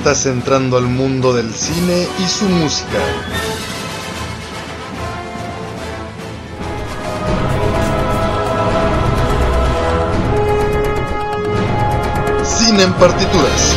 Estás entrando al mundo del cine y su música. Cine en partituras.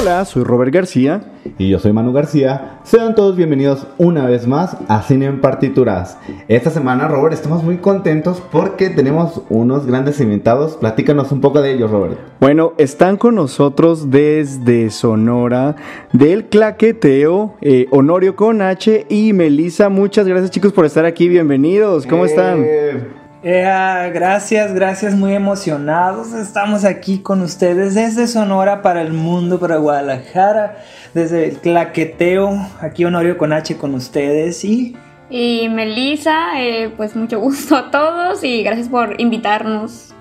Hola, soy Robert García. Y yo soy Manu García. Sean todos bienvenidos una vez más a Cine en Partituras. Esta semana, Robert, estamos muy contentos porque tenemos unos grandes invitados. Platícanos un poco de ellos, Robert. Bueno, están con nosotros desde Sonora, del Claqueteo, eh, Honorio con H y Melisa. Muchas gracias, chicos, por estar aquí. Bienvenidos. ¿Cómo están? Gracias, gracias, muy emocionados. Estamos aquí con ustedes desde Sonora para el mundo, para Guadalajara, desde el claqueteo. Aquí Honorio con H con ustedes y Y Melissa, eh, pues mucho gusto a todos y gracias por invitarnos.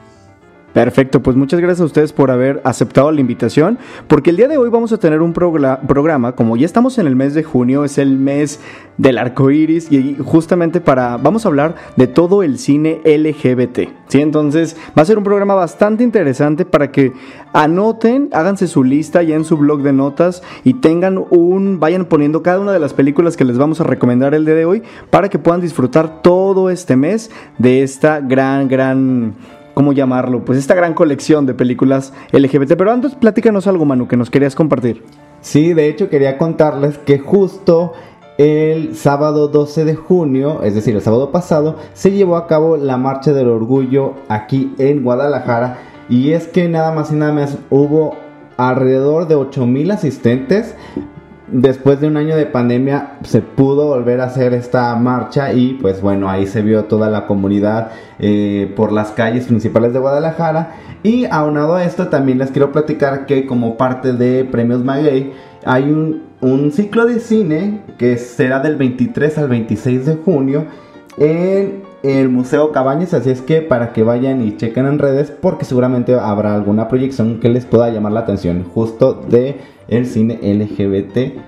Perfecto, pues muchas gracias a ustedes por haber aceptado la invitación, porque el día de hoy vamos a tener un progr- programa, como ya estamos en el mes de junio, es el mes del arco iris, y justamente para, vamos a hablar de todo el cine LGBT, ¿sí? Entonces va a ser un programa bastante interesante para que anoten, háganse su lista ya en su blog de notas y tengan un, vayan poniendo cada una de las películas que les vamos a recomendar el día de hoy para que puedan disfrutar todo este mes de esta gran, gran ¿cómo llamarlo? Pues esta gran colección de películas LGBT. Pero antes, platícanos algo, Manu, que nos querías compartir. Sí, de hecho quería contarles que justo el sábado 12 de junio, es decir, el sábado pasado, se llevó a cabo la Marcha del Orgullo aquí en Guadalajara. Y es que nada más y nada menos hubo alrededor de 8000 asistentes. Después de un año de pandemia se pudo volver a hacer esta marcha y pues bueno, ahí se vio toda la comunidad eh, por las calles principales de Guadalajara. Y aunado a esto también les quiero platicar que como parte de Premios Maguey hay un, un ciclo de cine que será del 23 al 26 de junio en el Museo Cabañas, así es que para que vayan y chequen en redes porque seguramente habrá alguna proyección que les pueda llamar la atención justo de el cine LGBT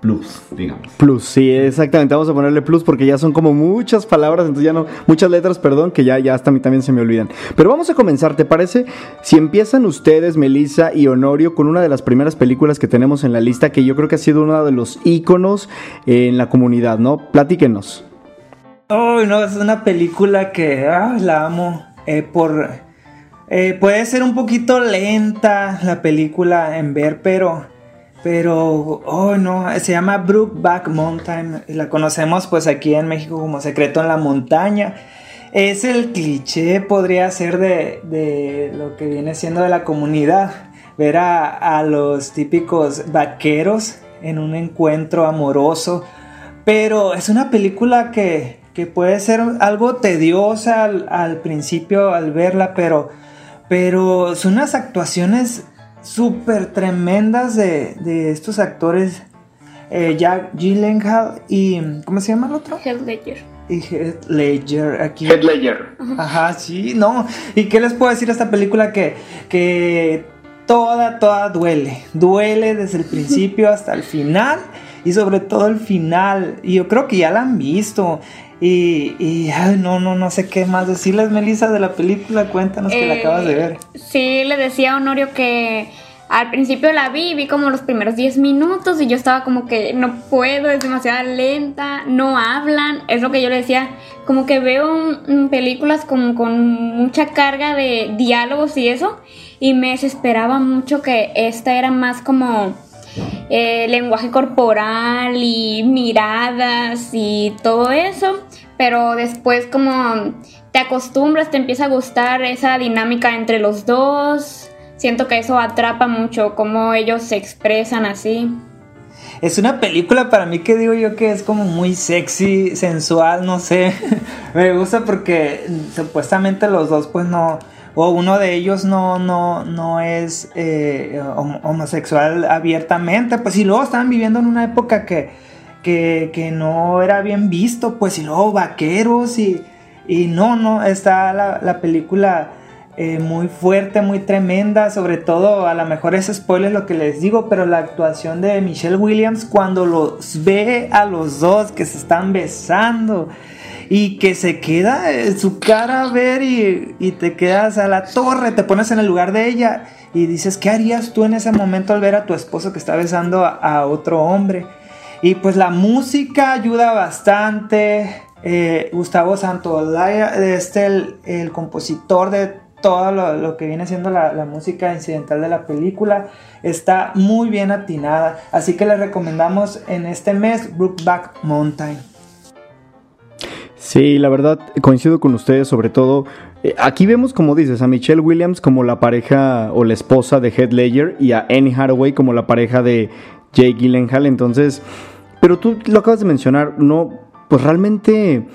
plus, digamos. Plus, sí, exactamente. Vamos a ponerle plus porque ya son como muchas palabras, entonces ya no, muchas letras, perdón, que ya, ya hasta a mí también se me olvidan. Pero vamos a comenzar, ¿te parece? Si empiezan ustedes, Melissa y Honorio, con una de las primeras películas que tenemos en la lista, que yo creo que ha sido uno de los íconos en la comunidad, ¿no? Platíquenos. Oh, no, es una película que ah, la amo. eh, por eh, puede ser un poquito lenta la película en ver, pero pero oh no, se llama Brookback Mountain. La conocemos pues aquí en México como Secreto en la montaña. Es el cliché, podría ser de, de lo que viene siendo de la comunidad. Ver a, a los típicos vaqueros en un encuentro amoroso. Pero es una película que, que puede ser algo tediosa al, al principio al verla, pero, pero son unas actuaciones súper tremendas de, de estos actores. eh, Jack Gyllenhaal y... ¿Cómo se llama el otro? Heath Ledger. Y Heath Ledger aquí. Head Ledger. Ajá, sí, no. ¿Y qué les puedo decir de esta película? Que, que toda, toda duele. Duele desde el principio hasta el final. Y sobre todo el final. Y yo creo que ya la han visto. Y, y ay, no, no, no sé qué más decirles, Melissa, de la película. Cuéntanos que la Eh, acabas de ver. Sí, le decía a Honorio que al principio la vi, vi como los primeros 10 minutos y yo estaba como que no puedo, es demasiado lenta, no hablan, es lo que yo le decía, como que veo películas como con mucha carga de diálogos y eso, y me desesperaba mucho que esta era más como eh, lenguaje corporal y miradas y todo eso, pero después como te acostumbras, te empieza a gustar esa dinámica entre los dos. Siento que eso atrapa mucho cómo ellos se expresan así. Es una película para mí que digo yo que es como muy sexy, sensual, no sé. Me gusta porque supuestamente los dos pues no o uno de ellos no, no, no es eh, homosexual abiertamente, pues y luego estaban viviendo en una época que, que, no era bien visto, pues y luego vaqueros y, y no, no, está la, la película eh, muy fuerte, muy tremenda, sobre todo a lo mejor es spoiler lo que les digo, pero la actuación de Michelle Williams cuando los ve a los dos que se están besando y que se queda en su cara a ver y, te quedas a la torre, te pones en el lugar de ella y dices, ¿qué harías tú en ese momento al ver a tu esposo que está besando a, otro hombre? Y pues la música ayuda bastante. Eh, Gustavo Santolaya, este el, el compositor de todo lo, que viene siendo la, música incidental de la película, está muy bien atinada. Así que les recomendamos en este mes Brookback Mountain. Sí, la verdad coincido con ustedes, sobre todo. Eh, aquí vemos, como dices, a Michelle Williams como la pareja o la esposa de Heath Ledger y a Annie Hathaway como la pareja de Jake Gyllenhaal. Entonces, pero tú lo acabas de mencionar, no, pues realmente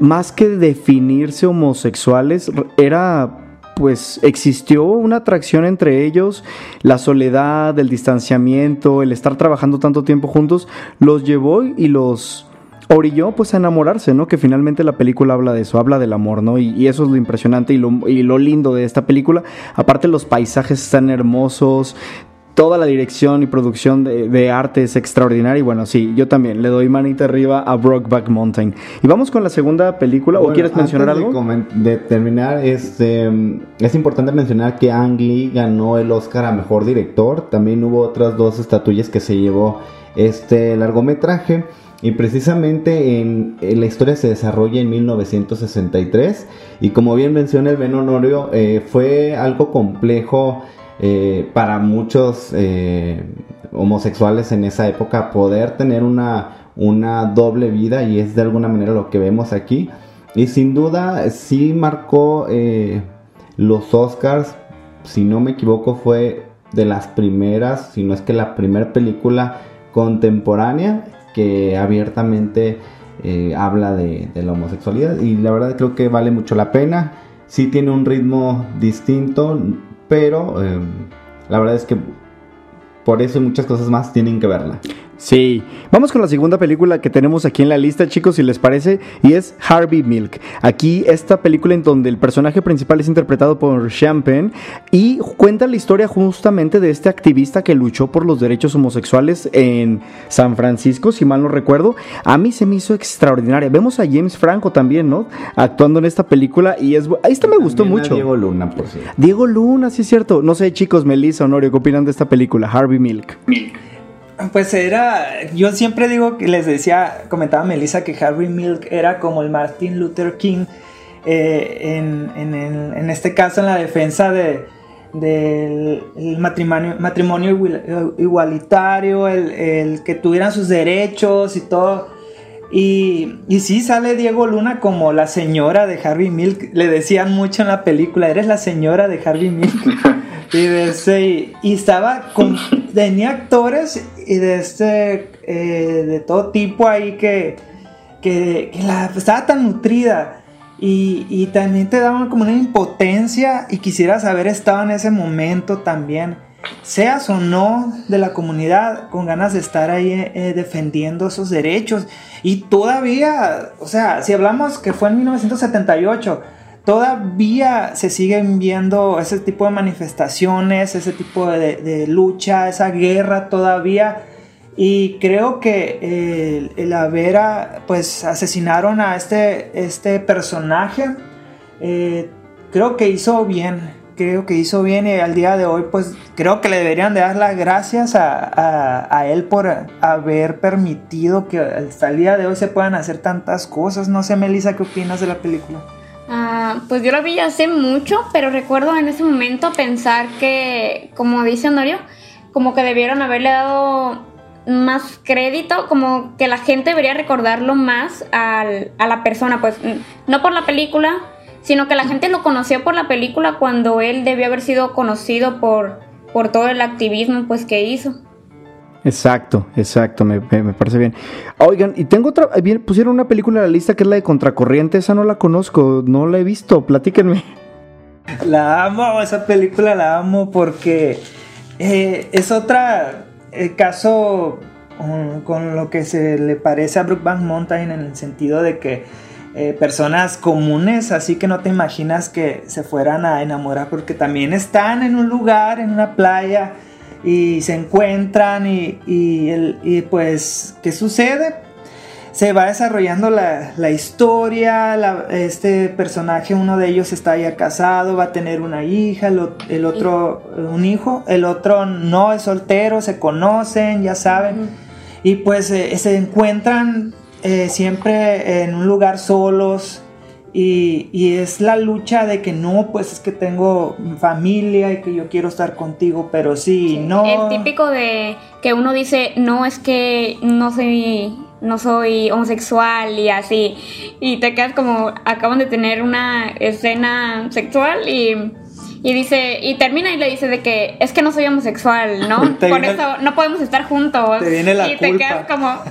más que definirse homosexuales, era pues existió una atracción entre ellos, la soledad, el distanciamiento, el estar trabajando tanto tiempo juntos, los llevó y los orilló pues a enamorarse, ¿no? Que finalmente la película habla de eso, habla del amor, ¿no? Y, eso es lo impresionante y lo, y lo, lindo de esta película. Aparte los paisajes están hermosos, toda la dirección y producción de, arte es extraordinaria y bueno, sí, yo también le doy manita arriba a Brokeback Mountain. Y vamos con la segunda película, ¿o quieres mencionar algo? De, terminar, este, es importante mencionar que Ang Lee ganó el Oscar a Mejor Director, también hubo otras dos estatuillas que se llevó este largometraje. Y precisamente en, la historia se desarrolla en 1963 y como bien menciona el Ben Honorio, eh, fue algo complejo eh, para muchos eh, homosexuales en esa época poder tener una, una doble vida y es de alguna manera lo que vemos aquí. Y sin duda sí marcó los Oscars, si no me equivoco fue de las primeras, si no es que la primera película contemporánea que abiertamente eh, habla de, la homosexualidad y la verdad creo que vale mucho la pena. Sí tiene un ritmo distinto, pero eh, la verdad es que por eso y muchas cosas más tienen que verla. Sí, vamos con la segunda película que tenemos aquí en la lista, chicos, si les parece, y es Harvey Milk. Aquí esta película en donde el personaje principal es interpretado por Champagne y cuenta la historia justamente de este activista que luchó por los derechos homosexuales en San Francisco, si mal no recuerdo. A mí se me hizo extraordinaria. Vemos a James Franco también, ¿no? Actuando en esta película y es ahí está me gustó mucho. Diego Luna, por cierto. Diego Luna, sí es cierto. No sé, chicos, Melissa, Honorio, ¿qué opinan de esta película, Harvey Milk? Milk. Pues era, yo siempre digo que les decía, comentaba Melissa que Harry Milk era como el Martin Luther King eh, en, este caso en la defensa de, del matrimonio, matrimonio igualitario, el, que tuvieran sus derechos y todo. Y, y sí sale Diego Luna como la señora de Harvey Milk. Le decían mucho en la película, eres la señora de Harvey Milk. y, de este, y estaba con, tenía actores y de este eh, de todo tipo ahí que, que, la, estaba tan nutrida. Y, y, también te daban como una impotencia y quisieras haber estado en ese momento también. Seas o no de la comunidad con ganas de estar ahí eh, defendiendo esos derechos. Y todavía o sea si hablamos que fue en 1978 todavía se siguen viendo ese tipo de manifestaciones, ese tipo de, lucha, esa guerra todavía. Y creo que el, haber, pues, asesinaron a este, este personaje, eh, creo que hizo bien, creo que hizo bien y al día de hoy, pues, creo que le deberían de dar las gracias a, a él por haber permitido que hasta el día de hoy se puedan hacer tantas cosas. No sé, Melissa, ¿qué opinas de la película? Ah, pues yo lo vi hace mucho, pero recuerdo en ese momento pensar que, como dice Honorio, como que debieron haberle dado más crédito, como que la gente debería recordarlo más a la persona, pues no por la película, sino que la gente lo conoció por la película cuando él debió haber sido conocido por, por todo el activismo pues que hizo. Exacto, exacto, me, me- parece bien. Oigan, y tengo otra, pusieron una película en la lista que es la de Contracorriente, esa no la conozco, no la he visto, platíquenme. La amo, esa película la amo porque eh, es otra eh, caso um, con lo que se le parece a Brookback Mountain en el sentido de que eh, personas comunes, así que no te imaginas que se fueran a enamorar porque también están en un lugar, en una playa y se encuentran y, y el- y pues, ¿qué sucede? se va desarrollando la, la historia, la- este personaje, uno de ellos está ya casado, va a tener una hija, el otro eh, un hijo, el otro no es soltero, se conocen, ya saben, y pues eh, se encuentran eh, siempre en un lugar solos. Y, y es la lucha de que no, pues es que tengo familia y que yo quiero estar contigo, pero sí, no. El típico de que uno dice, no, es que no soy, no soy homosexual y así. Y te quedas como, acaban de tener una escena sexual y, y dice, y termina y le dice de que es que no soy homosexual, ¿no? Por eso no podemos estar juntos. te viene la y te quedas como...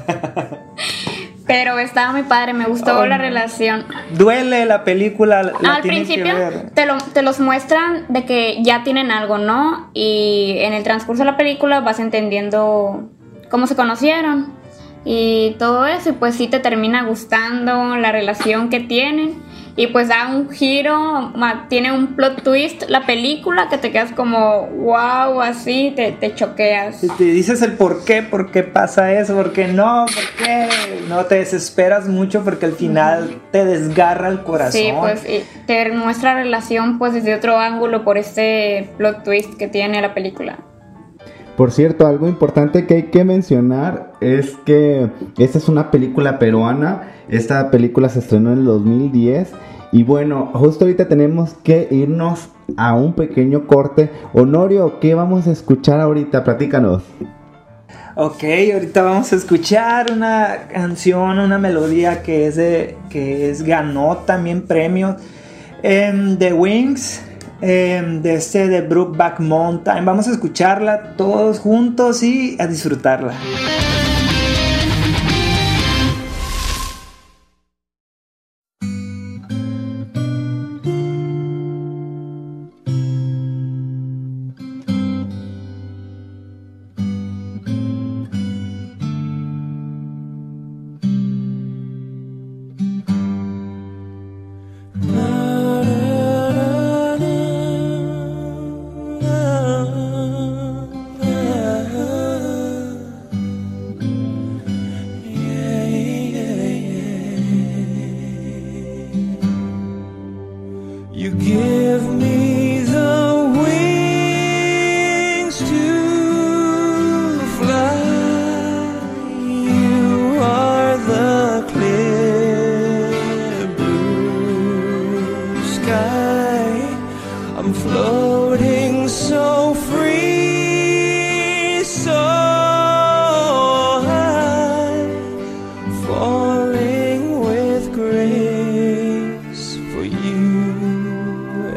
Pero estaba muy padre, me gustó Ay, la relación. Duele la película. la Al principio te, lo- te los muestran de que ya tienen algo, ¿no? Y en el transcurso de la película vas entendiendo cómo se conocieron y todo eso. Y pues sí te termina gustando la relación que tienen. Y pues da un giro, tiene un plot twist la película que te quedas como wow, así, te, te choqueas. Te dices el por qué, por qué pasa eso, por qué no, por qué, no te desesperas mucho porque al final te desgarra el corazón. Sí, pues y te muestra relación pues desde otro ángulo por este plot twist que tiene la película. Por cierto, algo importante que hay que mencionar es que esta es una película peruana. Esta película se estrenó en el 2010. Y bueno, justo ahorita tenemos que irnos a un pequeño corte. Honorio, ¿qué vamos a escuchar ahorita? Platícanos. Ok, ahorita vamos a escuchar una canción, una melodía que es de que es ganó también premios em, The Wings em, de este de Brookback Mountain. Vamos a escucharla todos juntos y a disfrutarla.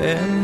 and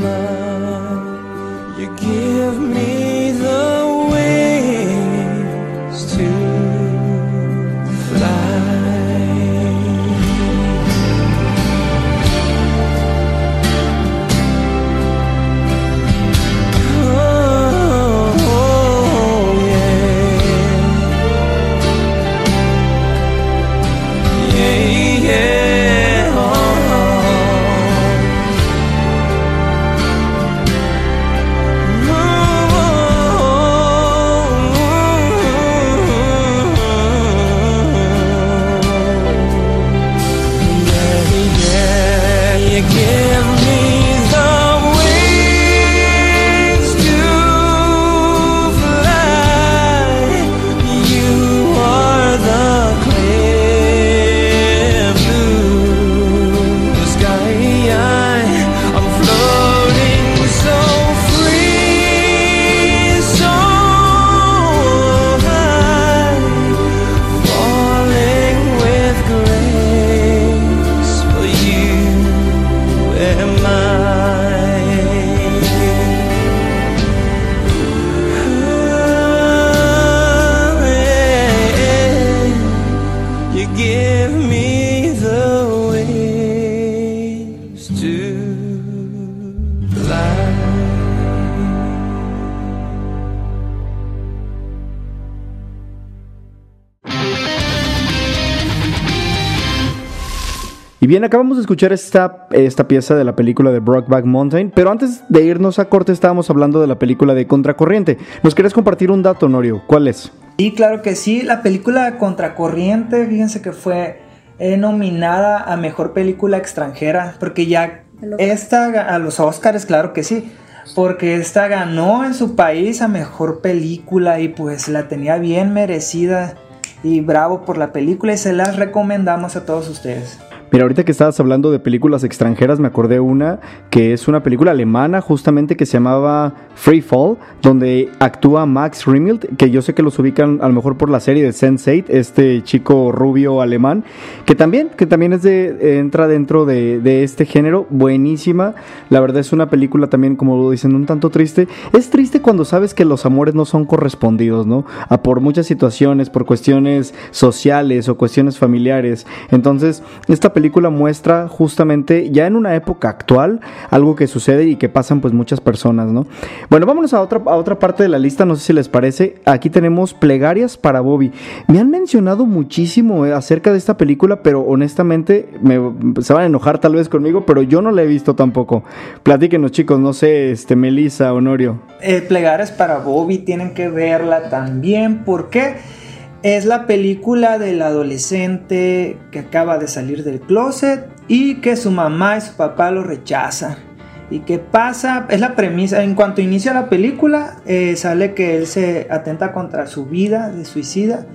Y bien, acabamos de escuchar esta, esta pieza de la película de Brokeback Mountain, pero antes de irnos a corte estábamos hablando de la película de Contracorriente. ¿Nos quieres compartir un dato, Norio? ¿Cuál es? Y claro que sí, la película Contracorriente, fíjense que fue eh, nominada a Mejor Película Extranjera, porque ya esta, a los Oscars, claro que sí, porque esta ganó en su país a Mejor Película y pues la tenía bien merecida y bravo por la película y se las recomendamos a todos ustedes. Mira, ahorita que estabas hablando de películas extranjeras, me acordé una que es una película alemana justamente que se llamaba Free Fall, donde actúa Max Riemelt, que yo sé que los ubican a lo mejor por la serie de Sense8, este chico rubio alemán, que también, que también es de, entra dentro de, de este género, buenísima. La verdad es una película también, como lo dicen, un tanto triste. Es triste cuando sabes que los amores no son correspondidos, ¿no? A por muchas situaciones, por cuestiones sociales o cuestiones familiares. Entonces, esta película película muestra justamente ya en una época actual algo que sucede y que pasan pues muchas personas, ¿no? Bueno, vámonos a otra, a otra parte de la lista, no sé si les parece. Aquí tenemos plegarias para Bobby. Me han mencionado muchísimo eh, acerca de esta película, pero honestamente me, se van a enojar tal vez conmigo, pero yo no la he visto tampoco. Platíquenos chicos, no sé, este, Melissa, Honorio. Eh, plegarias para Bobby tienen que verla también, ¿por qué? Es la película del adolescente que acaba de salir del closet y que su mamá y su papá lo rechazan. ¿Y qué pasa? Es la premisa. En cuanto inicia la película, eh, sale que él se atenta contra su vida de suicida.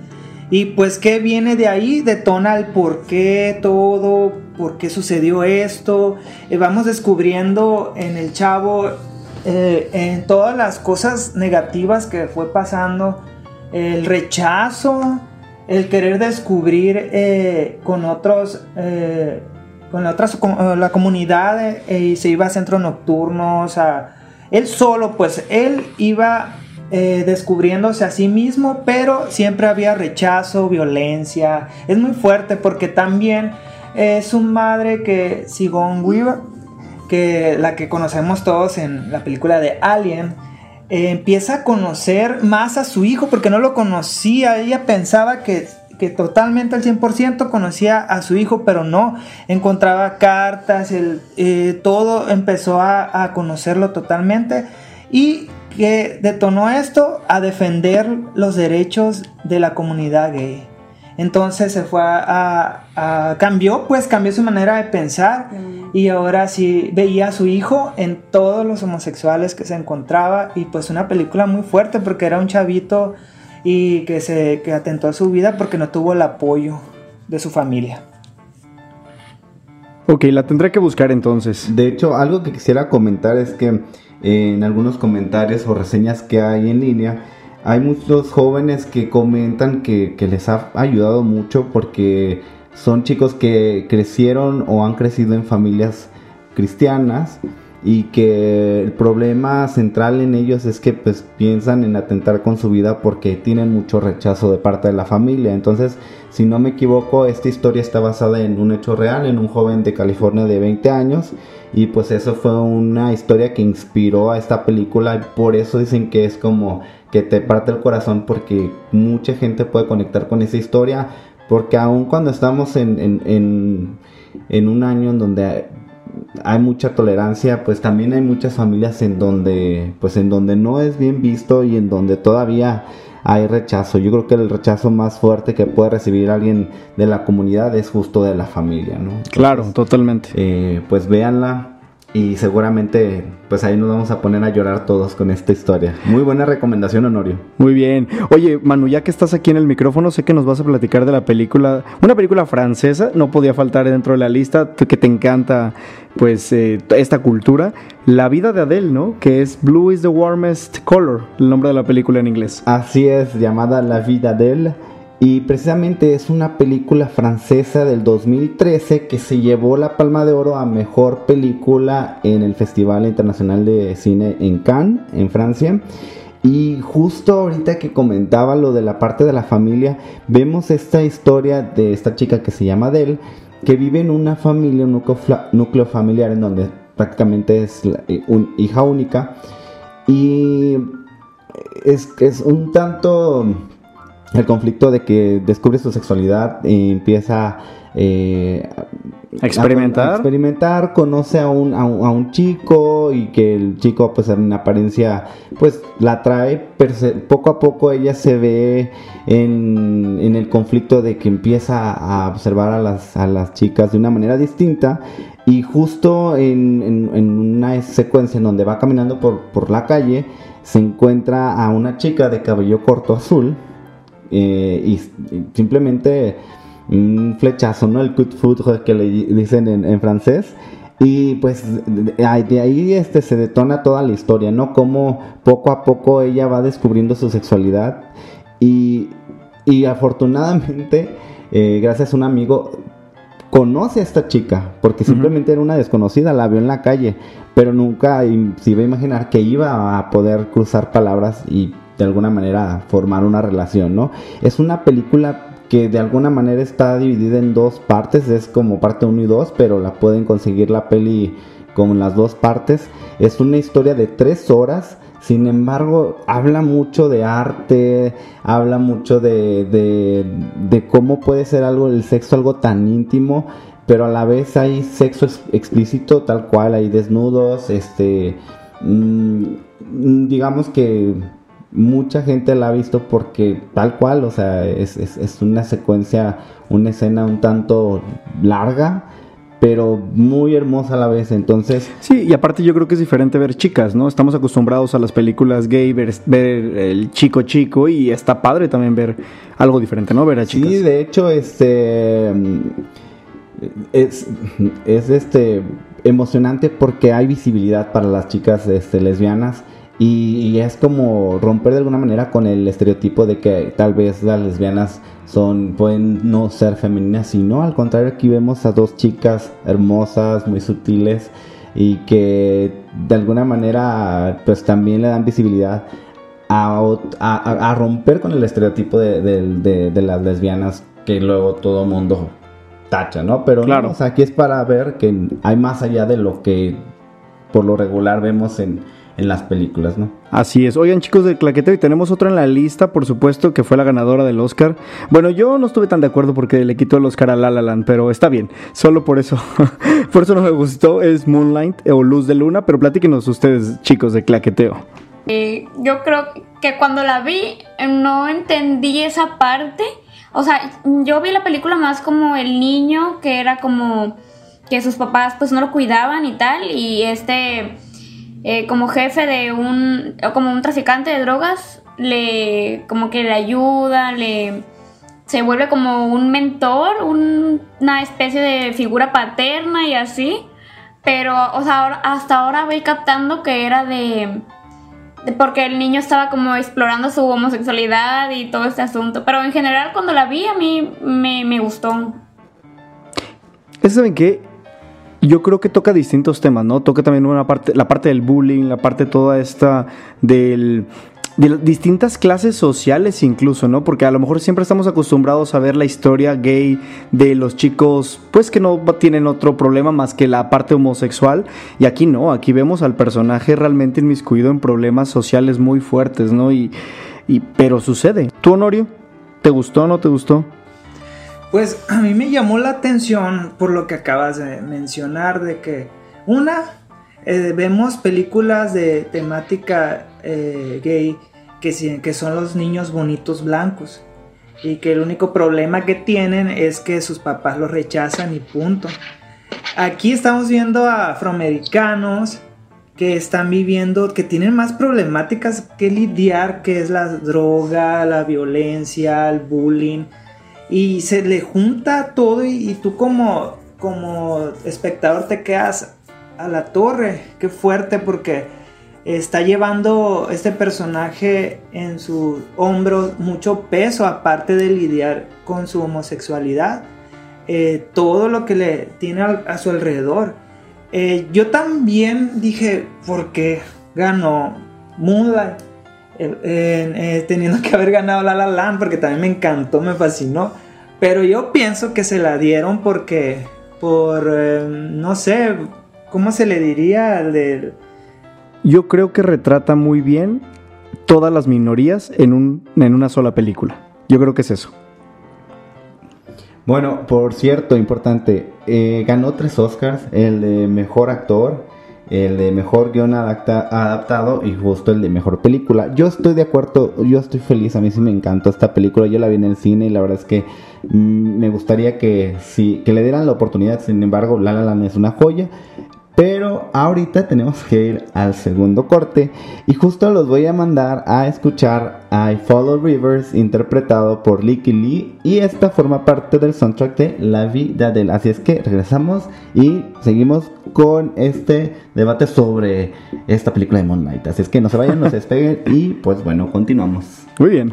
Y pues, ¿qué viene de ahí? Detona el por qué todo, por qué sucedió esto. Eh, vamos descubriendo en el chavo, eh, en todas las cosas negativas que fue pasando el rechazo, el querer descubrir eh, con otros, eh, con otras, eh, la comunidad y se iba a centros nocturnos, a, él solo, pues él iba descubriéndose a sí mismo, pero siempre había rechazo, violencia, es muy fuerte porque también es su madre que Sigourney Weaver, que la que conocemos todos en la película de Alien, empieza a conocer más a su hijo porque no lo conocía. Ella pensaba que, que totalmente al 100% conocía a su hijo, pero no. Encontraba cartas, el, eh, todo empezó a, a conocerlo totalmente. Y que detonó esto a defender los derechos de la comunidad gay. Entonces se fue a, a, cambió, pues cambió su manera de pensar y ahora sí veía a su hijo en todos los homosexuales que se encontraba y pues una película muy fuerte porque era un chavito y que se que atentó a su vida porque no tuvo el apoyo de su familia. Ok, la tendré que buscar entonces. De hecho, algo que quisiera comentar es que eh, en algunos comentarios o reseñas que hay en línea, hay muchos jóvenes que comentan que, que, les ha ayudado mucho porque son chicos que crecieron o han crecido en familias cristianas y que el problema central en ellos es que pues piensan en atentar con su vida porque tienen mucho rechazo de parte de la familia. Entonces, si no me equivoco, esta historia está basada en un hecho real, en un joven de California de 20 años y pues eso fue una historia que inspiró a esta película y por eso dicen que es como que te parte el corazón porque mucha gente puede conectar con esa historia porque aun cuando estamos en, en, en, en un año en donde hay mucha tolerancia, pues también hay muchas familias en donde, pues en donde no es bien visto y en donde todavía hay rechazo. Yo creo que el rechazo más fuerte que puede recibir alguien de la comunidad es justo de la familia, ¿no? Entonces, claro, totalmente. Eh, pues véanla y seguramente pues ahí nos vamos a poner a llorar todos con esta historia. Muy buena recomendación, Honorio. Muy bien. Oye, Manu, ya que estás aquí en el micrófono, sé que nos vas a platicar de la película, una película francesa, no podía faltar dentro de la lista, que te encanta pues eh, esta cultura, La vida de Adele, ¿no? Que es Blue is the warmest color, el nombre de la película en inglés. Así es, llamada La vida de Adele. Y precisamente es una película francesa del 2013 que se llevó la Palma de Oro a Mejor Película en el Festival Internacional de Cine en Cannes, en Francia. Y justo ahorita que comentaba lo de la parte de la familia, vemos esta historia de esta chica que se llama Adele, que vive en una familia, un núcleo, familiar en donde prácticamente es la- eh, hija única. Y es un tanto el conflicto de que descubre su sexualidad y empieza eh, ¿A experimentar? a experimentar, conoce a un, a, un, a un chico y que el chico pues en apariencia pues la atrae, pero se- poco a poco ella se ve en, en el conflicto de que empieza a observar a las, a las chicas de una manera distinta y justo en, en- en una secuencia en donde va caminando por, por la calle se encuentra a una chica de cabello corto azul eh, y, y simplemente un flechazo, ¿no? El cut foot que le dicen en, en francés. Y pues de, ahí este, se detona toda la historia, ¿no? Como poco a poco ella va descubriendo su sexualidad. Y, y afortunadamente, eh, gracias a un amigo, conoce a esta chica, porque simplemente era una desconocida, la vio en la calle, pero nunca se iba a imaginar que iba a poder cruzar palabras y de alguna manera formar una relación, ¿no? Es una película que de alguna manera está dividida en dos partes, es como parte 1 y 2, pero la pueden conseguir la peli como en las dos partes. Es una historia de tres horas, sin embargo, habla mucho de arte, habla mucho de, de, de cómo puede ser algo, el sexo algo tan íntimo, pero a la vez hay sexo ex- explícito tal cual, hay desnudos, este, mm, mm, digamos que mucha gente la ha visto porque tal cual, o sea, es, es- es una secuencia, una escena un tanto larga, pero muy hermosa a la vez, entonces... Sí, y aparte yo creo que es diferente ver chicas, ¿no? Estamos acostumbrados a las películas gay, ver, ver el chico chico y está padre también ver algo diferente, ¿no? Ver a chicas. Sí, de hecho, este es, es este emocionante porque hay visibilidad para las chicas este, lesbianas y, es como romper de alguna manera con el estereotipo de que tal vez las lesbianas son pueden no ser femeninas y no al contrario aquí vemos a dos chicas hermosas muy sutiles y que de alguna manera pues también le dan visibilidad a, a- romper con el estereotipo de, de- de- de las lesbianas que luego todo mundo tacha, ¿no? Pero no, Claro. o sea, aquí es para ver que hay más allá de lo que por lo regular vemos en, en las películas, ¿no? Así es. Oigan, chicos del Claqueteo, y tenemos otra en la lista, por supuesto, que fue la ganadora del Oscar. Bueno, yo no estuve tan de acuerdo porque le quitó el Oscar a La La Land, pero está bien. Solo por eso. por eso no me gustó. Es Moonlight o Luz de Luna, pero platíquenos ustedes, chicos de Claqueteo. Eh, yo creo que cuando la vi no entendí esa parte. O sea, yo vi la película más como el niño que era como que sus papás pues no lo cuidaban y tal y este eh, como jefe de un o como un traficante de drogas le como que le ayuda, le se vuelve como un mentor, un- una especie de figura paterna y así. Pero, o sea, hasta ahora voy captando que era de, Porque el niño estaba como explorando su homosexualidad y todo este asunto. Pero en general, cuando la vi, a mí me, me gustó. ¿saben qué? Yo creo que toca distintos temas, ¿no? Toca también una parte, la parte del bullying, la parte toda esta del de distintas clases sociales incluso, ¿no? Porque a lo mejor siempre estamos acostumbrados a ver la historia gay de los chicos, pues que no tienen otro problema más que la parte homosexual. Y aquí no, aquí vemos al personaje realmente inmiscuido en problemas sociales muy fuertes, ¿no? Y, y pero sucede. ¿Tú, Honorio? ¿Te gustó o no te gustó? Pues a mí me llamó la atención por lo que acabas de mencionar, de que una, eh, vemos películas de temática eh, gay que, que son los niños bonitos blancos y que el único problema que tienen es que sus papás los rechazan y punto. Aquí estamos viendo a afroamericanos que están viviendo, que tienen más problemáticas que lidiar, que es la droga, la violencia, el bullying y se le junta todo y, tú como, como espectador te quedas a la torre. Qué fuerte porque está llevando este personaje en sus hombros mucho peso aparte de lidiar con su homosexualidad. Eh, todo lo que le tiene a su alrededor. Eh, yo también dije, ¿por qué ganó Moonlight? Eh, eh, teniendo que haber ganado La La Land porque también me encantó, me fascinó. Pero yo pienso que se la dieron porque, por, eh, no sé, ¿cómo se le diría? De, Yo creo que retrata muy bien todas las minorías en, un, en una sola película. Yo creo que es eso. Bueno, por cierto, importante, eh, ganó tres Oscars, el de mejor actor, el de mejor guion adapta- adaptado y justo el de mejor película. Yo estoy de acuerdo, yo estoy feliz, a mí sí me encantó esta película, yo la vi en el cine y la verdad es que mm, me gustaría que, sí, que le dieran la oportunidad, sin embargo, La La Land es una joya. Pero ahorita tenemos que ir al segundo corte y justo los voy a mandar a escuchar I Follow Rivers interpretado por Licky Lee y esta forma parte del soundtrack de La Vida de él. Así es que regresamos y seguimos con este debate sobre esta película de Moonlight. Así es que no se vayan, no se despeguen y pues bueno, continuamos. Muy bien.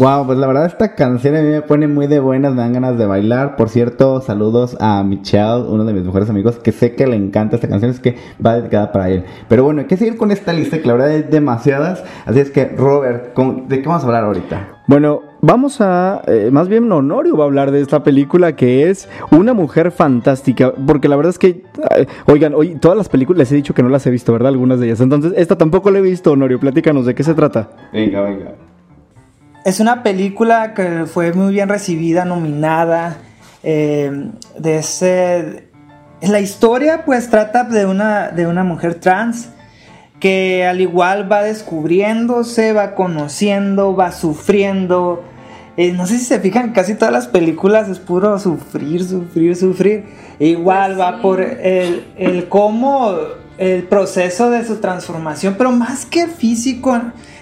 Wow, pues la verdad esta canción a mí me pone muy de buenas, me dan ganas de bailar. Por cierto, saludos a Michelle, uno de mis mejores amigos, que sé que le encanta esta canción, es que va dedicada para él. Pero bueno, hay que seguir con esta lista, que la verdad hay demasiadas. Así es que, Robert, ¿con- ¿de qué vamos a hablar ahorita? Bueno, vamos a, eh, más bien Honorio va a hablar de esta película que es Una mujer fantástica, porque la verdad es que, eh, oigan, hoy todas las películas les he dicho que no las he visto, ¿verdad? Algunas de ellas. Entonces, esta tampoco la he visto, Honorio, platícanos de qué se trata. Venga, venga. Es una película que fue muy bien recibida, nominada. eh, de ese. La historia, pues, trata de una, de una mujer trans que al igual va descubriéndose, va conociendo, va sufriendo. Eh, no sé si se fijan, casi todas las películas es puro sufrir, sufrir, sufrir. Igual va por el, el cómo, el proceso de su transformación, pero más que físico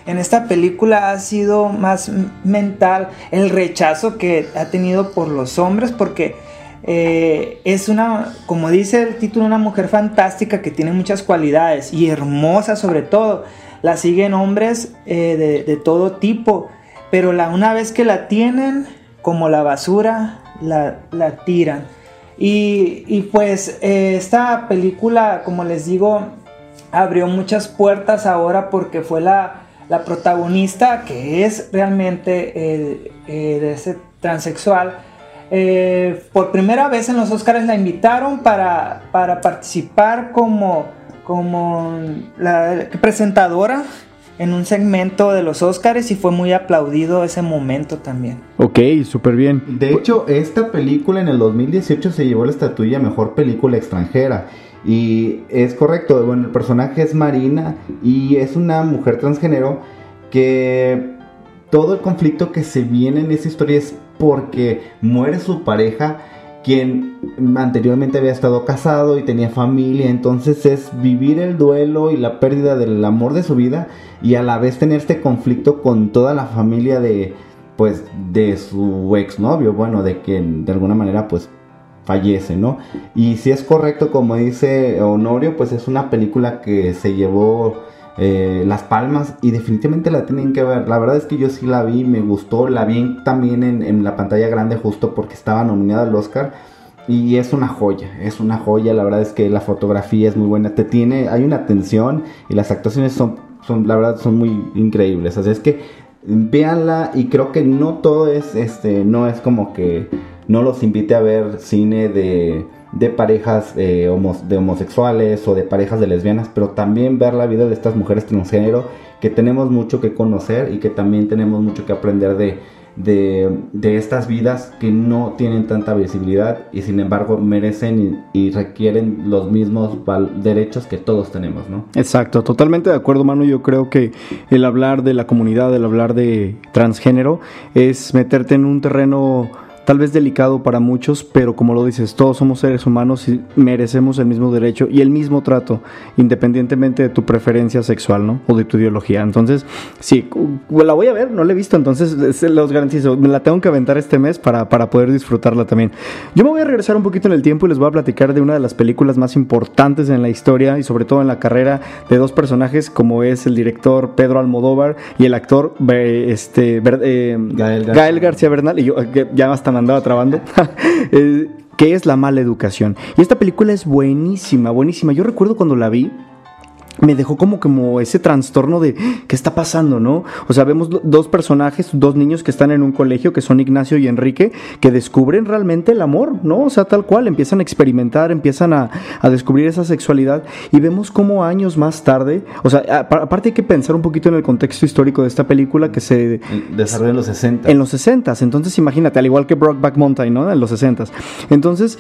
en esta película ha sido más mental el rechazo que ha tenido por los hombres, porque eh, es una, como dice el título, una mujer fantástica que tiene muchas cualidades y hermosa sobre todo. La siguen hombres eh, de, de todo tipo, pero la, una vez que la tienen, como la basura, la, la tiran. Y, y pues eh, esta película, como les digo, abrió muchas puertas ahora porque fue la, la protagonista que es realmente eh, eh, de ese transexual. eh, por primera vez en los Oscars la invitaron para, para participar como, como la presentadora en un segmento de los Oscars y fue muy aplaudido ese momento también. Ok, súper bien. De hecho, esta película en el 2018 se llevó la estatuilla Mejor Película Extranjera. Y es correcto, bueno, el personaje es Marina y es una mujer transgénero que todo el conflicto que se viene en esa historia es porque muere su pareja, quien anteriormente había estado casado y tenía familia, entonces es vivir el duelo y la pérdida del amor de su vida y a la vez tener este conflicto con toda la familia de pues de su exnovio, bueno, de que de alguna manera pues fallece, ¿no? Y si es correcto como dice Honorio, pues es una película que se llevó eh, Las Palmas y definitivamente la tienen que ver. La verdad es que yo sí la vi, me gustó, la vi también en, en la pantalla grande justo porque estaba nominada al Oscar. Y es una joya, es una joya, la verdad es que la fotografía es muy buena, te tiene, hay una tensión y las actuaciones son, son la verdad, son muy increíbles. Así es que véanla y creo que no todo es, este, no es como que no los invite a ver cine de, de parejas eh, de homosexuales o de parejas de lesbianas, pero también ver la vida de estas mujeres transgénero que tenemos mucho que conocer y que también tenemos mucho que aprender de, de, de estas vidas que no tienen tanta visibilidad y sin embargo merecen y, y requieren los mismos derechos que todos tenemos, ¿no? Exacto, totalmente de acuerdo, Manu. Yo creo que el hablar de la comunidad, el hablar de transgénero, es meterte en un terreno tal vez delicado para muchos, pero como lo dices, todos somos seres humanos y merecemos el mismo derecho y el mismo trato, independientemente de tu preferencia sexual, ¿no? O de tu ideología. Entonces, sí, la voy a ver, no la he visto, entonces se los garantizo, me la tengo que aventar este mes para, para poder disfrutarla también. Yo me voy a regresar un poquito en el tiempo y les voy a platicar de una de las películas más importantes en la historia y sobre todo en la carrera de dos personajes como es el director Pedro Almodóvar y el actor este, eh, Gael García. Gael García Bernal, y yo eh, que ya hasta andaba trabando. Eh, que es la mala educación. Y esta película es buenísima, buenísima. Yo recuerdo cuando la vi, me dejó como, como ese trastorno de qué está pasando, ¿no? O sea, vemos do- dos personajes, dos niños que están en un colegio, que son Ignacio y Enrique, que descubren realmente el amor, ¿no? O sea, tal cual, empiezan a experimentar, empiezan a, a descubrir esa sexualidad y vemos como años más tarde, o sea, aparte hay que pensar un poquito en el contexto histórico de esta película que se Desarrollo en los 60. en los 60 entonces imagínate, al igual que Brockback Mountain, ¿no? En los 60 Entonces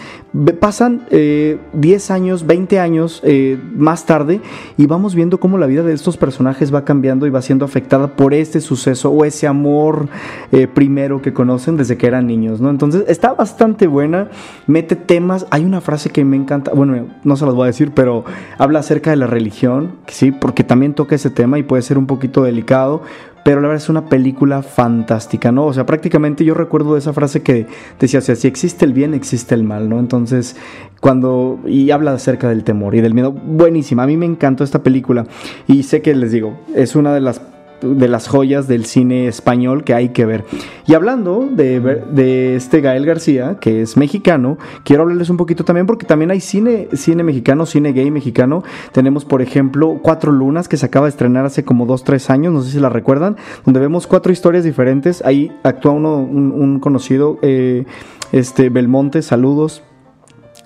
pasan eh, 10 años, 20 años eh, más tarde y vamos viendo cómo la vida de estos personajes va cambiando y va siendo afectada por este suceso o ese amor eh, primero que conocen desde que eran niños, ¿no? Entonces está bastante buena, mete temas, hay una frase que me encanta, bueno, no se las voy a decir, pero habla acerca de la religión, sí, porque también toca ese tema y puede ser un poquito delicado, pero la verdad es una película fantástica, ¿no? O sea, prácticamente yo recuerdo esa frase que decía, o sea, si existe el bien, existe el mal, ¿no? Entonces, cuando... Y habla acerca del temor y del miedo. Buenísima, a mí me encantó esta película. Y sé que les digo, es una de las de las joyas del cine español que hay que ver. Y hablando de, de este Gael García, que es mexicano, quiero hablarles un poquito también porque también hay cine, cine mexicano, cine gay mexicano. Tenemos, por ejemplo, Cuatro Lunas, que se acaba de estrenar hace como dos, tres años, no sé si la recuerdan, donde vemos cuatro historias diferentes. Ahí actúa uno, un, un conocido, eh, este Belmonte, saludos.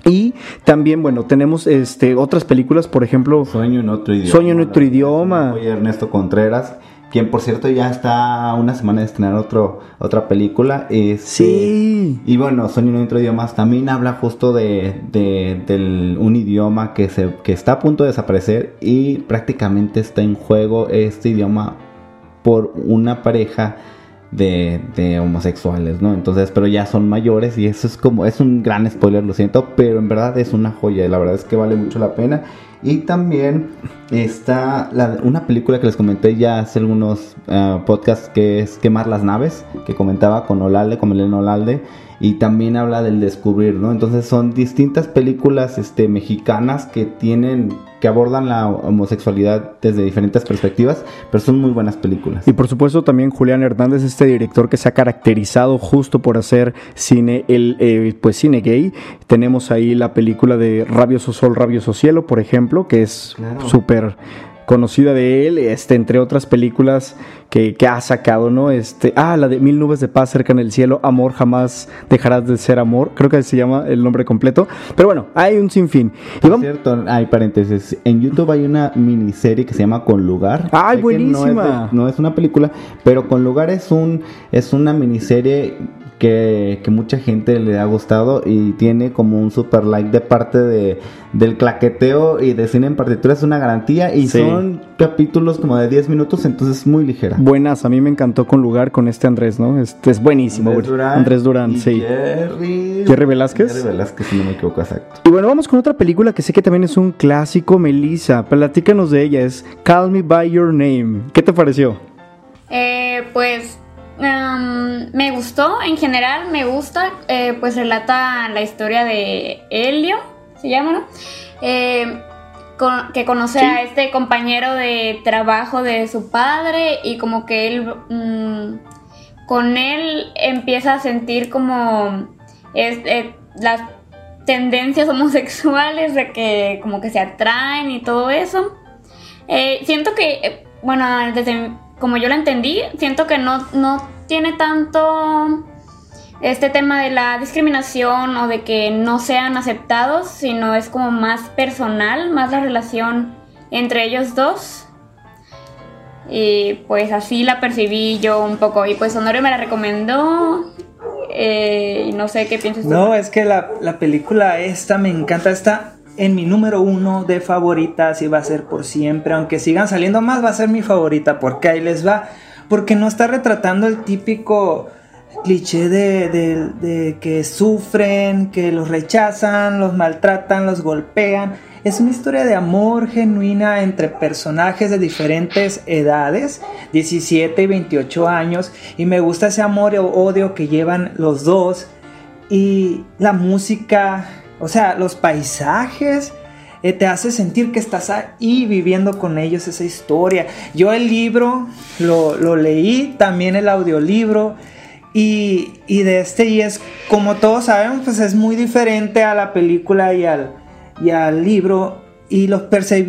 Y también, bueno, tenemos este, otras películas, por ejemplo, Sueño en otro idioma. Sueño en otro idioma. Oye, Ernesto Contreras, quien por cierto ya está una semana de estrenar otro, otra película. Este, Sí. Y bueno, Sueño en otro idioma también habla justo de, de- del un idioma que, se, que está a punto de desaparecer y prácticamente está en juego este idioma por una pareja de, de homosexuales, ¿no? Entonces, pero ya son mayores y eso es como, es un gran spoiler, lo siento, pero en verdad es una joya y la verdad es que vale mucho la pena. Y también está una película que les comenté ya hace algunos ah, podcasts que es Quemar las naves, que comentaba con Olalde, con Elena Olalde, y también habla del descubrir, ¿no? Entonces son distintas películas este, mexicanas que tienen, que abordan la homosexualidad desde diferentes perspectivas, pero son muy buenas películas. Y por supuesto también Julián Hernández, este director que se ha caracterizado justo por hacer cine, el, eh, pues cine gay. Tenemos ahí la película de Rabioso Sol, Rabioso Cielo, por ejemplo, que es Claro. súper conocida de él, este, entre otras películas que, que ha sacado, ¿no? Este, ah, la de Mil nubes de paz cerca en el cielo, Amor jamás dejarás de ser amor, creo que se llama el nombre completo, pero bueno, hay un sinfín. Y vamos- cierto, hay paréntesis. En YouTube hay una miniserie que se llama Con Lugar. ¡Ay, que No es, buenísima! de- no es una película, pero Con Lugar es un es una miniserie que, que mucha gente le ha gustado y tiene como un super like de parte de del claqueteo y de cine en partitura es una garantía y Sí. son capítulos como de 10 minutos, entonces es muy ligera. Buenas, a mí me encantó con lugar con este Andrés, ¿no? Este es buenísimo. Andrés. Durán. Andrés Durán, y sí. Jerry, Jerry Velázquez. Jerry Velázquez, si no me equivoco, exacto. Y bueno, vamos con otra película que sé que también es un clásico, Melissa. Platícanos de ella, es Call Me By Your Name. ¿Qué te pareció? Eh, pues me gustó, en general me gusta, eh, pues relata la historia de Helio, se llama, ¿no? Eh, con- que conoce a este compañero de trabajo de su padre y como que él, mm, con él empieza a sentir como es- eh, las tendencias homosexuales de que como que se atraen y todo eso. Siento que, bueno, desde como yo lo entendí, siento que no, no tiene tanto este tema de la discriminación o de que no sean aceptados, sino es como más personal, más la relación entre ellos dos. Y pues así la percibí yo un poco. Y pues Honorio me la recomendó. eh, no sé qué piensas. No, es que la, la película esta me encanta. Está en mi número uno de favoritas y va a ser por siempre. Aunque sigan saliendo más, va a ser mi favorita. Porque ahí les va. Porque no está retratando el típico cliché de, que sufren, que los rechazan, los maltratan, los golpean. Es una historia de amor genuina entre personajes de diferentes edades, 17 y 28 años, y me gusta ese amor o odio que llevan los dos y la música, o sea, los paisajes. Eh, te hace sentir que estás ahí viviendo con ellos esa historia. Yo el libro lo, lo leí, también el audiolibro. Y, y de este, y es como todos sabemos, pues es muy diferente a la película y al, y al libro. Y los,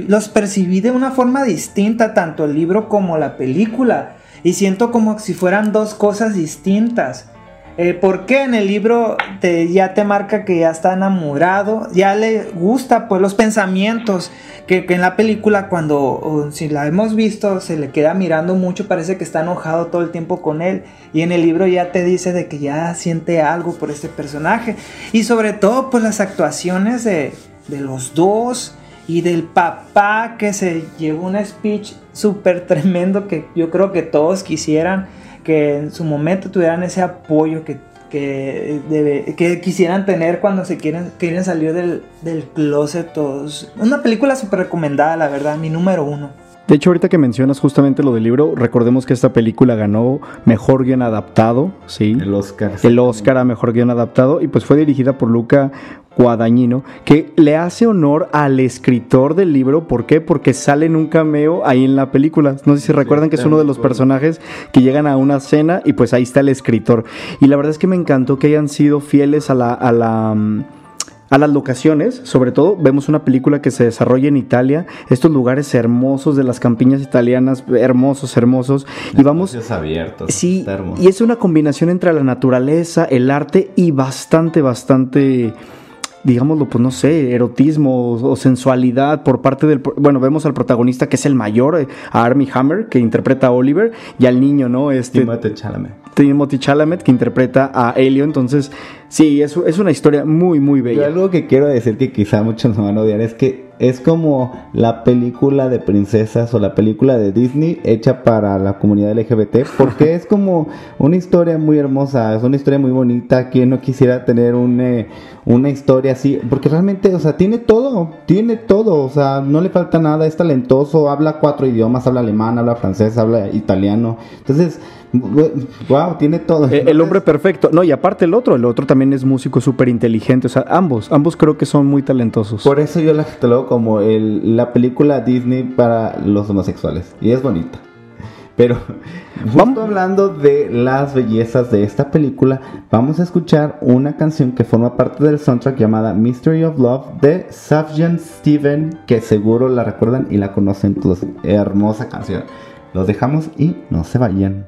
los percibí de una forma distinta, tanto el libro como la película. Y siento como si fueran dos cosas distintas. Eh, porque en el libro te, ya te marca que ya está enamorado, ya le gusta pues los pensamientos que, en la película cuando si la hemos visto se le queda mirando mucho, parece que está enojado todo el tiempo con él y en el libro ya te dice de que ya siente algo por este personaje. Y sobre todo pues las actuaciones de, de los dos y del papá que se llevó un speech súper tremendo que yo creo que todos quisieran que en su momento tuvieran ese apoyo que, que, debe- que quisieran tener cuando se quieren, quieren salir del, del closet todos. Una película súper recomendada, la verdad, mi número uno. De hecho, ahorita que mencionas justamente lo del libro, recordemos que esta película ganó Mejor Guión Adaptado, ¿sí? El Oscar. El Oscar a Mejor Guión Adaptado y pues fue dirigida por Luca Guadagnino, que le hace honor al escritor del libro. ¿Por qué? Porque sale en un cameo ahí en la película. No sé si recuerdan que es uno de los personajes que llegan a una cena y pues ahí está el escritor. Y la verdad es que me encantó que hayan sido fieles a la... A la mm, a las locaciones, sobre todo vemos una película que se desarrolla en Italia, estos lugares hermosos de las campiñas italianas, hermosos, hermosos, y vamos abiertos. Sí, y es una combinación entre la naturaleza, el arte y bastante, bastante, digámoslo, pues no sé, erotismo o, o sensualidad por parte del... Bueno, vemos al protagonista que es el mayor, eh, a Armie Hammer, que interpreta a Oliver, y al niño, ¿no? Este, Timothée Chalamet. Timothy Chalamet, que interpreta a Helio. Entonces, sí, es, es una historia muy, muy Y bella. algo que quiero decir que quizá muchos me van a odiar es que es como la película de princesas o la película de Disney hecha para la comunidad LGBT porque es como una historia muy hermosa, es una historia muy bonita. Quien no quisiera tener un, eh, una historia así? Porque realmente, o sea, tiene todo, tiene todo, o sea, no le falta nada, es talentoso, habla cuatro idiomas, habla alemán, habla francés, habla italiano. Entonces, wow, tiene todo. Eh, El hombre perfecto. No, y aparte el otro, el otro también es músico súper inteligente. O sea, ambos, ambos creo que son muy talentosos. Por eso yo la catalogo como el- la película Disney para los homosexuales. Y es bonita. Pero justo hablando de las bellezas de esta película, vamos a escuchar una canción que forma parte del soundtrack llamada Mystery of Love de Sufjan Steven, que seguro la recuerdan y la conocen todos. Hermosa canción. Los dejamos y no se vayan.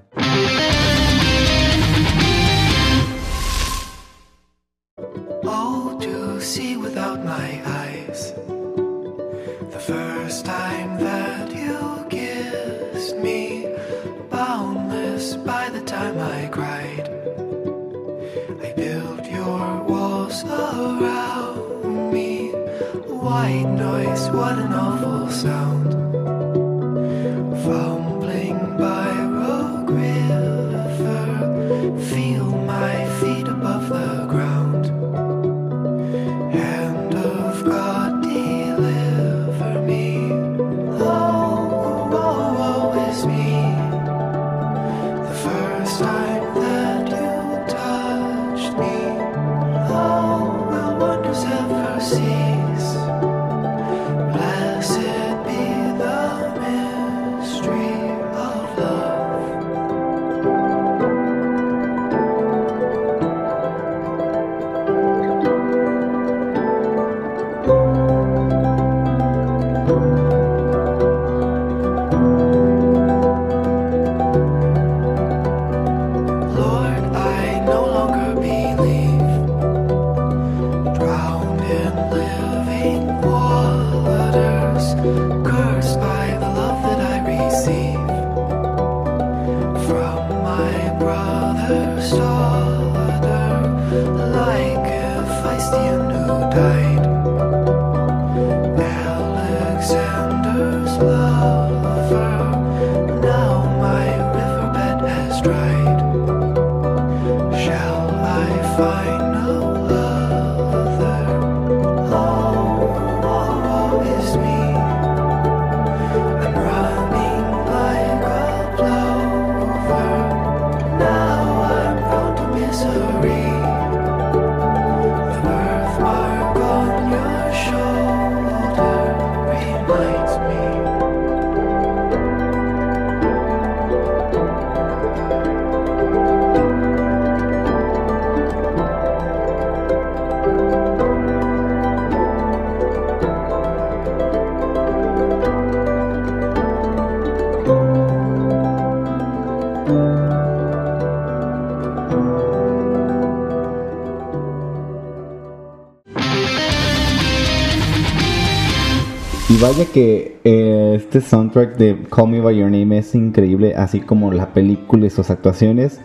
Y vaya que eh, este soundtrack de Call Me By Your Name es increíble, así como la película y sus actuaciones.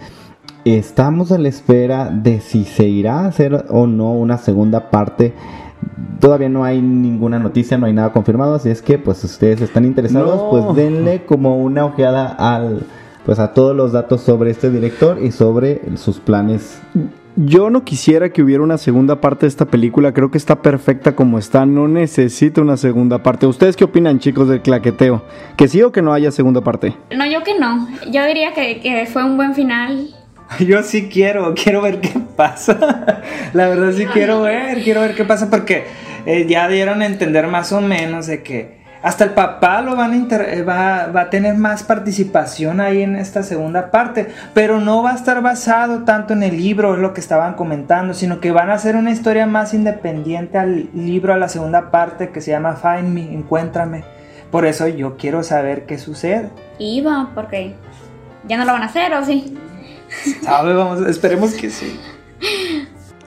Estamos a la espera de si se irá a hacer o no una segunda parte. Todavía no hay ninguna noticia, no hay nada confirmado, así es que pues si ustedes están interesados, No. pues denle como una ojeada al pues a todos los datos sobre este director y sobre sus planes Yo no quisiera que hubiera una segunda parte de esta película, creo que está perfecta como está, no necesita una segunda parte. ¿Ustedes qué opinan, chicos, del claqueteo? ¿Que sí o que no haya segunda parte? No, yo que no. Yo diría que, que fue un buen final. Yo sí quiero, quiero ver qué pasa. La verdad sí quiero ver, quiero ver qué pasa porque eh, ya dieron a entender más o menos de que hasta el papá lo van a inter- eh, va, va a tener más participación ahí en esta segunda parte, pero no va a estar basado tanto en el libro, es lo que estaban comentando, sino que van a hacer una historia más independiente al libro, a la segunda parte que se llama Find Me, Encuéntrame. Por eso yo quiero saber qué sucede. Iba, porque ya no lo van a hacer, ¿o sí? ¿Sabe? Vamos, esperemos que sí.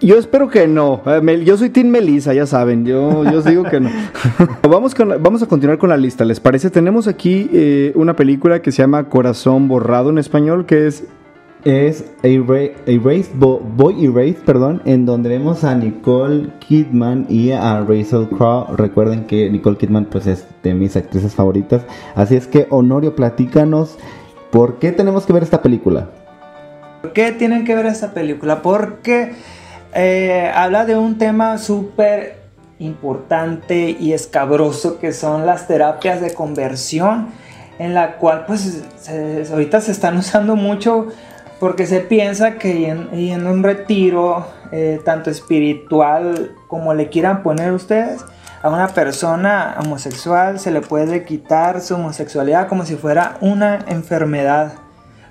Yo espero que no. Eh, Yo soy Team Melissa, ya saben. Yo, yo os digo que no. vamos, con vamos a continuar con la lista, ¿les parece? Tenemos aquí eh, una película que se llama Corazón Borrado en español, que es es Bo- Boy Erased, perdón, en donde vemos a Nicole Kidman y a Rachel Crowe. Recuerden que Nicole Kidman pues es de mis actrices favoritas. Así es que Honorio, platícanos por qué tenemos que ver esta película. ¿Por qué tienen que ver esta película? Porque eh, habla de un tema súper importante y escabroso que son las terapias de conversión, en la cual pues se- ahorita se están usando mucho porque se piensa que yendo a un retiro, eh, tanto espiritual como le quieran poner ustedes, a una persona homosexual se le puede quitar su homosexualidad como si fuera una enfermedad,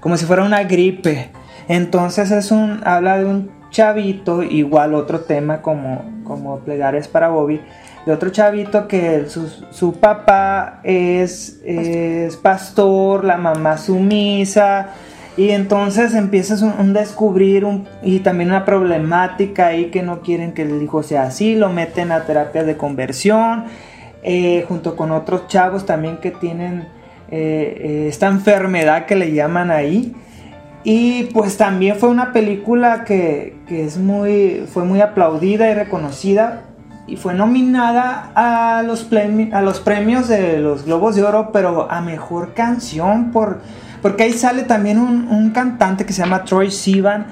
como si fuera una gripe. Entonces es un habla de un chavito, igual otro tema como como plegarias para Bobby, de otro chavito que su, su papá es, es pastor, la mamá sumisa, y entonces empiezas un descubrir un- y también una problemática ahí que no quieren que el hijo sea así, lo meten a terapias de conversión, eh, junto con otros chavos también que tienen eh, eh, esta enfermedad que le llaman ahí. Y pues también fue una película que, que es muy, fue muy aplaudida y reconocida y fue nominada a los, premi- a los premios de los Globos de Oro, pero a mejor canción, por, porque ahí sale también un, un cantante que se llama Troy Sivan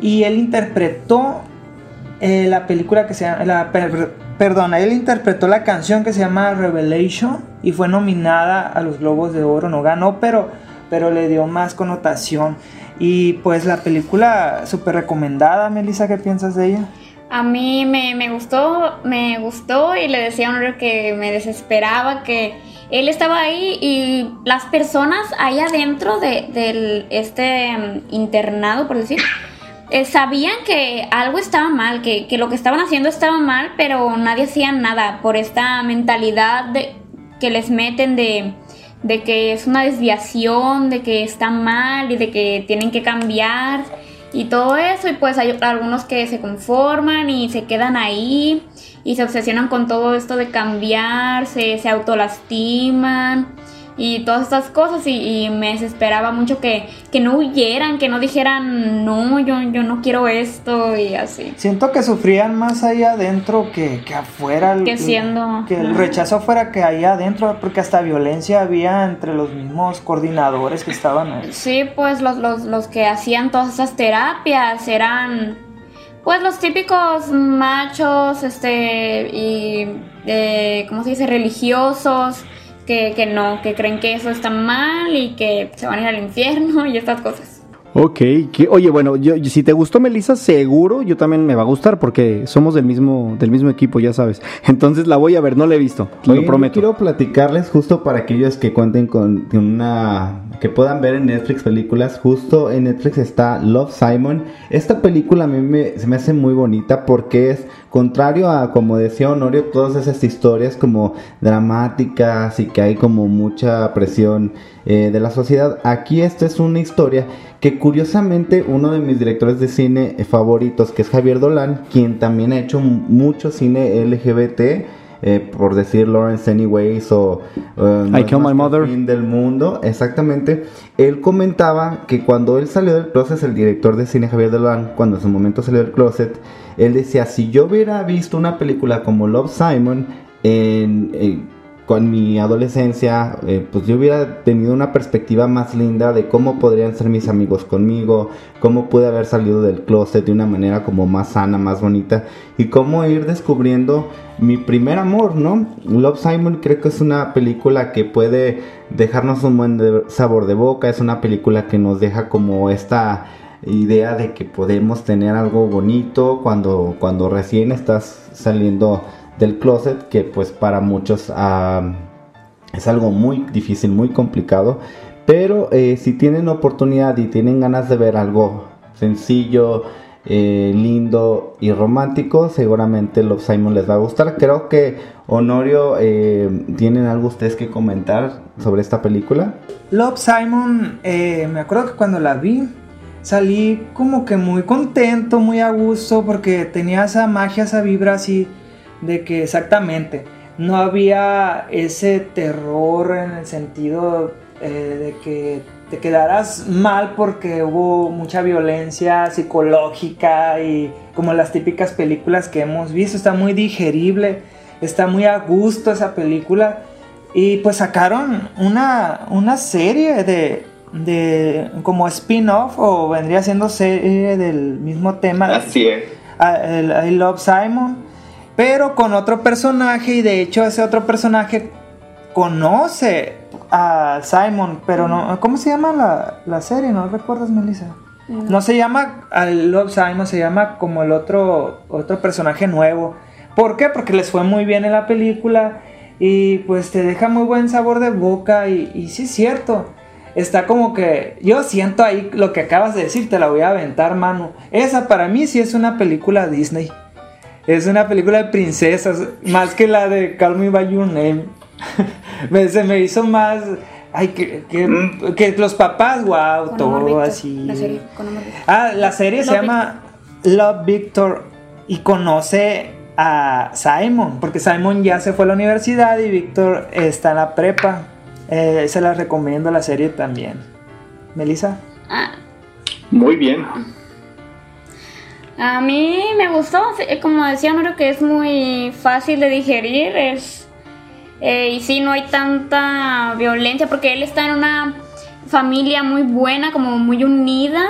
y él interpretó eh, la película que se llama, la, per- perdón, él interpretó la canción que se llama Revelation y fue nominada a los Globos de Oro, no ganó, pero, pero le dio más connotación. Y pues la película súper recomendada, Melissa, ¿qué piensas de ella? A mí me, me gustó, me gustó y le decía a Honorio que me desesperaba, que él estaba ahí y las personas ahí adentro de, este mm, internado, por decir, eh, sabían que algo estaba mal, que, que lo que estaban haciendo estaba mal, pero nadie hacía nada por esta mentalidad de, que les meten de, de que es una desviación, de que está mal y de que tienen que cambiar y todo eso. Y pues hay algunos que se conforman y se quedan ahí y se obsesionan con todo esto de cambiar, se, se autolastiman y todas estas cosas. Y, y me desesperaba mucho que, que no huyeran, que no dijeran, no, yo, yo no quiero esto y así. Siento que sufrían más ahí adentro que, que afuera. el- Que siendo- Que el rechazo fuera que ahí adentro, porque hasta violencia había entre los mismos coordinadores que estaban ahí. Sí, pues los, los, los que hacían todas esas terapias eran pues los típicos machos, este, y, eh, ¿cómo se dice? Religiosos, que, que no, que creen que eso está mal y que se van a ir al infierno y estas cosas. Ok, que- oye, bueno, yo, si te gustó Melissa, seguro yo también me va a gustar porque somos del mismo, del mismo equipo, ya sabes. Entonces la voy a ver, no la he visto, te lo yo prometo. quiero platicarles justo para aquellos que cuenten con con una que puedan ver en Netflix películas. Justo en Netflix está Love Simon. Esta película a mí me, se me hace muy bonita porque es contrario a, como decía Honorio, todas esas historias como dramáticas y que hay como mucha presión eh, de la sociedad. Aquí esta es una historia que curiosamente uno de mis directores de cine eh, favoritos, que es Javier Dolan, quien también ha hecho mucho cine LGBT, eh, por decir Lawrence Anyways o eh, No I Kill My Mother. fin del mundo, exactamente. Él comentaba que cuando él salió del closet, el director de cine Javier Dolan, cuando en su momento salió del closet, él decía, si yo hubiera visto una película como Love Simon en, en- con mi adolescencia, eh, pues yo hubiera tenido una perspectiva más linda de cómo podrían ser mis amigos conmigo, cómo pude haber salido del closet de una manera como más sana, más bonita y cómo ir descubriendo mi primer amor, ¿no? Love Simon creo que es una película que puede dejarnos un buen sabor de boca, es una película que nos deja como esta idea de que podemos tener algo bonito cuando, cuando recién estás saliendo del closet, que pues para muchos ah, es algo muy difícil, muy complicado. Pero eh, si tienen oportunidad y tienen ganas de ver algo sencillo, eh, lindo y romántico, seguramente Love Simon les va a gustar. Creo que Honorio, eh, ¿tienen algo ustedes que comentar sobre esta película? Love Simon, me acuerdo que cuando la vi, salí como que muy contento, muy a gusto, porque tenía esa magia, esa vibra así, de que exactamente, no había ese terror en el sentido eh, de que te quedaras mal porque hubo mucha violencia psicológica y como las típicas películas que hemos visto, está muy digerible, está muy a gusto esa película. Y pues sacaron una, una serie de, de como spin-off o vendría siendo serie del mismo tema. Así es. a- el I Love Simon, pero con otro personaje y de hecho ese otro personaje conoce a Simon, pero no, ¿cómo se llama la, la serie? ¿No recuerdas, Melissa? No se llama I Love Simon, se llama como el otro, otro personaje nuevo, ¿Por qué? Porque les fue muy bien en la película y pues te deja muy buen sabor de boca y, y sí es cierto. Está como que yo siento ahí lo que acabas de decir, te la voy a aventar, mano. Esa para mí sí es una película Disney. Es una película de princesas, más que la de Call Me By Your Name. Me- se me hizo más... Ay, que, que, que los papás, wow, Con todo así. La serie, con. Ah, la serie se llama Love Victor y conoce a Simon, porque Simon ya se fue a la universidad y Victor está en la prepa. Eh, se la recomiendo la serie también. Melissa. Ah, Muy bien. A mí me gustó, sí, como decía Noro, que es muy fácil de digerir, es eh, y sí no hay tanta violencia porque él está en una familia muy buena, como muy unida,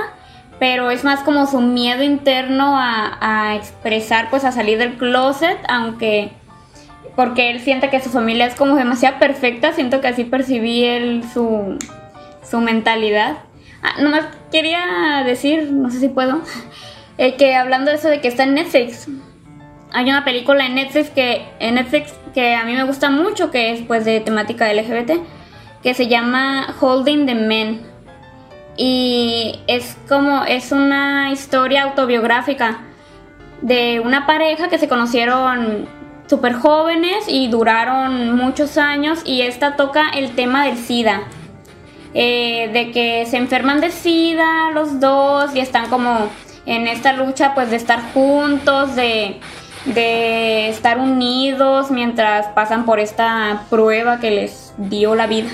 pero es más como su miedo interno a, a expresar, pues a salir del closet, aunque porque él siente que su familia es como demasiado perfecta, siento que así percibí él su, su mentalidad. Ah, nomás quería decir, no sé si puedo, eh, que hablando de eso de que está en Netflix, hay una película en Netflix que en Netflix que a mí me gusta mucho, que es pues de temática LGBT, que se llama Holding the Men. Y es como, es una historia autobiográfica de una pareja que se conocieron súper jóvenes y duraron muchos años y esta toca el tema del SIDA. Eh, de que se enferman de SIDA los dos y están como en esta lucha pues de estar juntos, de, de estar unidos mientras pasan por esta prueba que les dio la vida.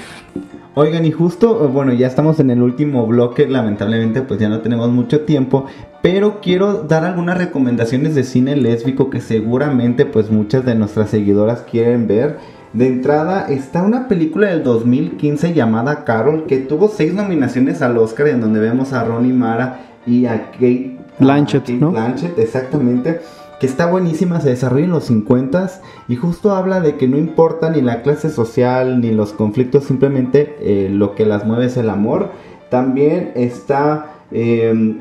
Oigan, y justo, eh, bueno, ya estamos en el último bloque, lamentablemente pues ya no tenemos mucho tiempo, pero quiero dar algunas recomendaciones de cine lésbico que seguramente pues muchas de nuestras seguidoras quieren ver. De entrada está una película del 2015 llamada Carol que tuvo seis nominaciones al Oscar en donde vemos a Ronnie Mara y a Kate Blanchett, a Kate ¿no? Blanchett, exactamente. Que está buenísima, se desarrolla en los 50 y justo habla de que no importa ni la clase social ni los conflictos, simplemente eh, lo que las mueve es el amor. También está eh,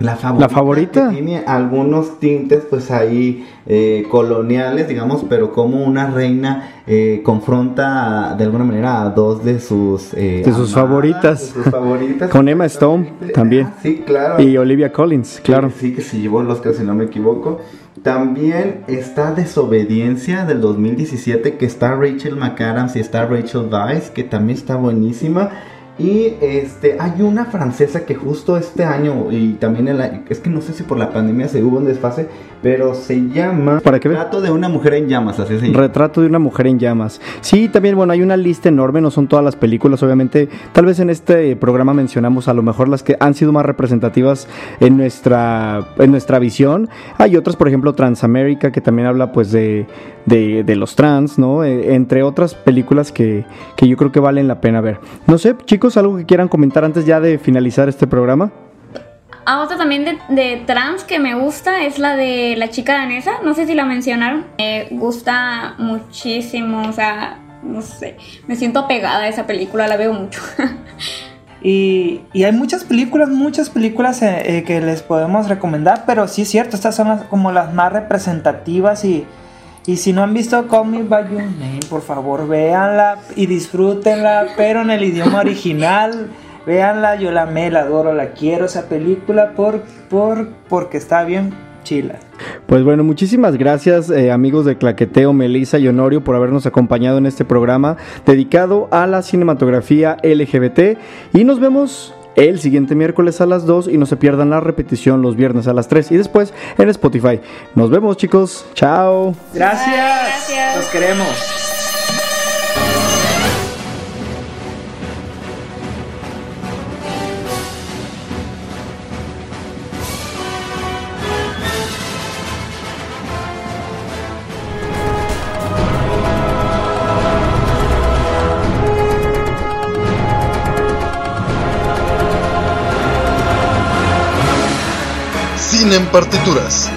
la favorita. La favorita. que tiene algunos tintes, pues ahí eh, coloniales, digamos, pero como una reina eh, confronta de alguna manera a dos de sus, eh, De sus favoritas. de sus favoritas. Con Emma Stone también. Ah, sí, claro. Y Olivia Collins, claro. Sí, que se llevó el Oscar, si no me equivoco. También está Desobediencia del 2017, que está Rachel McAdams y está Rachel Weisz, que también está buenísima. Y este, hay una francesa que justo este año, y también el año- es que no sé si por la pandemia se hubo un desfase, pero se llama ¿Para qué? Trato de una mujer en llamas, así se llama. Retrato de una mujer en llamas. Sí, también, bueno, hay una lista enorme, no son todas las películas, obviamente. Tal vez en este programa mencionamos a lo mejor las que han sido más representativas en nuestra, en nuestra visión. Hay otras, por ejemplo, Transamérica, que también habla pues de, de, de los trans, ¿no? Eh, entre otras películas que, que yo creo que valen la pena ver. No sé, chicos, algo que quieran comentar antes ya de finalizar este programa. Ah, otra también de, de trans que me gusta es la de la chica danesa. No sé si la mencionaron. Me gusta muchísimo. O sea, no sé. Me siento apegada a esa película. La veo mucho. Y, y hay muchas películas, muchas películas eh, eh, que les podemos recomendar, pero sí es cierto, estas son las- como las más representativas y, y si no han visto Call Me By Your Name, por favor, véanla y disfrútenla, pero en el idioma original, véanla, yo la amé, la adoro, la quiero. Esa película por, por, porque está bien chila. Pues bueno, muchísimas gracias eh, amigos de Claqueteo, Melissa y Honorio por habernos acompañado en este programa dedicado a la cinematografía LGBT y nos vemos el siguiente miércoles a las 2 y no se pierdan la repetición los viernes a las 3 y después en Spotify. Nos vemos chicos, chao. Gracias, Gracias. los queremos. Partituras.